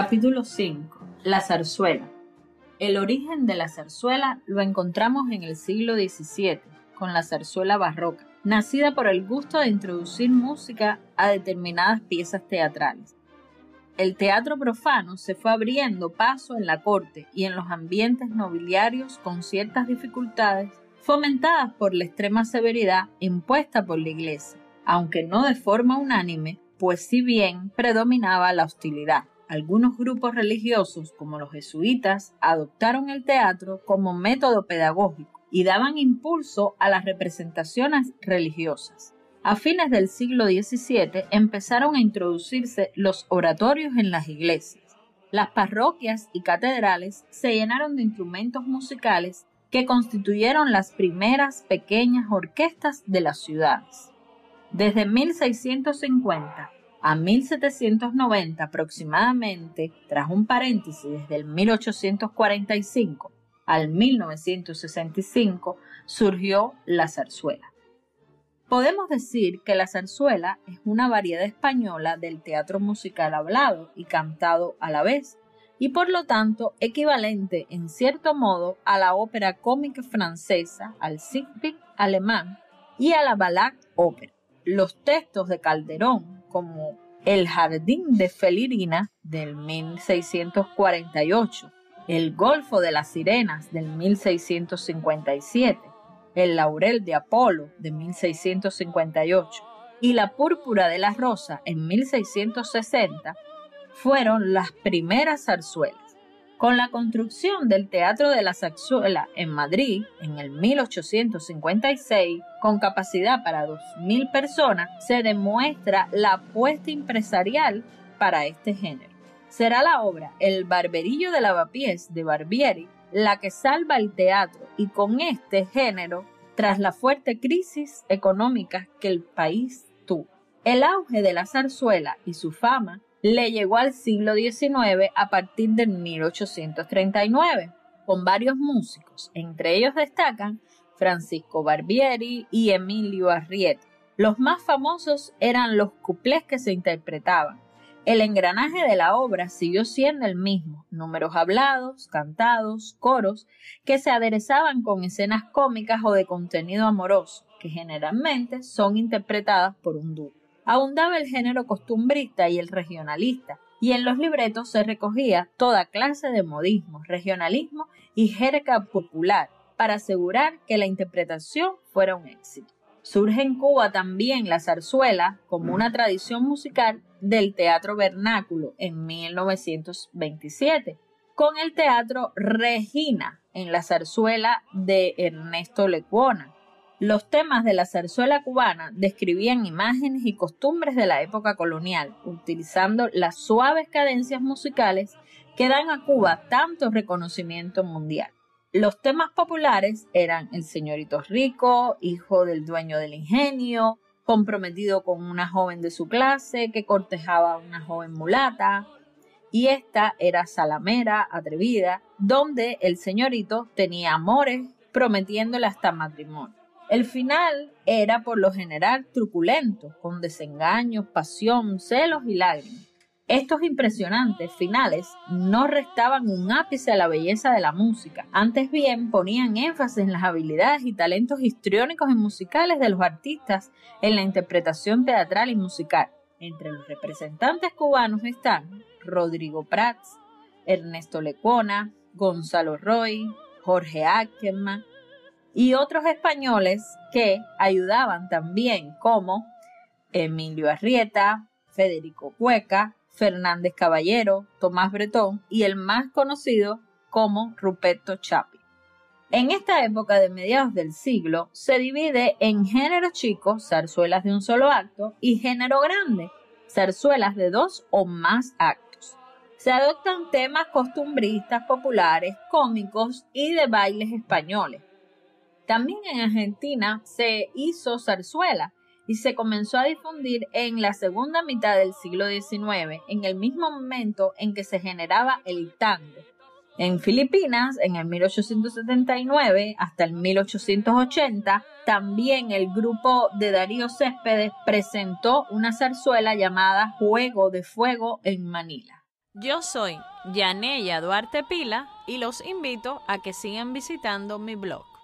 Capítulo 5. La zarzuela. El origen de la zarzuela lo encontramos en el siglo XVII, con la zarzuela barroca, nacida por el gusto de introducir música a determinadas piezas teatrales. El teatro profano se fue abriendo paso en la corte y en los ambientes nobiliarios con ciertas dificultades, fomentadas por la extrema severidad impuesta por la Iglesia, aunque no de forma unánime, pues si bien predominaba la hostilidad algunos grupos religiosos, como los jesuitas, adoptaron el teatro como método pedagógico y daban impulso a las representaciones religiosas. A fines del siglo XVII empezaron a introducirse los oratorios en las iglesias. Las parroquias y catedrales se llenaron de instrumentos musicales que constituyeron las primeras pequeñas orquestas de las ciudades. Desde 1650 a 1790 aproximadamente, tras un paréntesis desde el 1845 al 1965, surgió la zarzuela. Podemos decir que la zarzuela es una variedad española del teatro musical hablado y cantado a la vez, y por lo tanto equivalente en cierto modo a la ópera cómica francesa, al Siegfried alemán y a la Ballade ópera. Los textos de Calderón como El Jardín de Felirina del 1648, El Golfo de las Sirenas del 1657, El Laurel de Apolo de 1658 y La Púrpura de la Rosa en 1660 fueron las primeras zarzuelas. Con la construcción del Teatro de la Zarzuela en Madrid en el 1856, con capacidad para 2.000 personas, se demuestra la apuesta empresarial para este género. Será la obra El Barberillo de Lavapiés de Barbieri la que salva el teatro y con este género tras la fuerte crisis económica que el país tuvo. El auge de la zarzuela y su fama le llegó al siglo XIX a partir de 1839, con varios músicos, entre ellos destacan Francisco Barbieri y Emilio Arrieta. Los más famosos eran los cuplés que se interpretaban. El engranaje de la obra siguió siendo el mismo, números hablados, cantados, coros, que se aderezaban con escenas cómicas o de contenido amoroso, que generalmente son interpretadas por un dúo abundaba el género costumbrista y el regionalista, y en los libretos se recogía toda clase de modismo, regionalismo y jerga popular para asegurar que la interpretación fuera un éxito. Surge en Cuba también la zarzuela como una tradición musical del teatro vernáculo en 1927, con el teatro Regina en la zarzuela de Ernesto Lecuona, los temas de la zarzuela cubana describían imágenes y costumbres de la época colonial, utilizando las suaves cadencias musicales que dan a Cuba tanto reconocimiento mundial. Los temas populares eran El señorito rico, hijo del dueño del ingenio, comprometido con una joven de su clase que cortejaba a una joven mulata, y esta era salamera, atrevida, donde el señorito tenía amores prometiéndole hasta matrimonio. El final era por lo general truculento, con desengaños, pasión, celos y lágrimas. Estos impresionantes finales no restaban un ápice a la belleza de la música, antes bien ponían énfasis en las habilidades y talentos histriónicos y musicales de los artistas en la interpretación teatral y musical. Entre los representantes cubanos están Rodrigo Prats, Ernesto Lecona, Gonzalo Roy, Jorge Ackerman, y otros españoles que ayudaban también como Emilio Arrieta, Federico Cueca, Fernández Caballero, Tomás Bretón y el más conocido como Ruperto Chapi. En esta época de mediados del siglo se divide en género chico, zarzuelas de un solo acto, y género grande, zarzuelas de dos o más actos. Se adoptan temas costumbristas, populares, cómicos y de bailes españoles, también en Argentina se hizo zarzuela y se comenzó a difundir en la segunda mitad del siglo XIX, en el mismo momento en que se generaba el tango. En Filipinas, en el 1879 hasta el 1880, también el grupo de Darío Céspedes presentó una zarzuela llamada Juego de Fuego en Manila. Yo soy Yaneya Duarte Pila y los invito a que sigan visitando mi blog.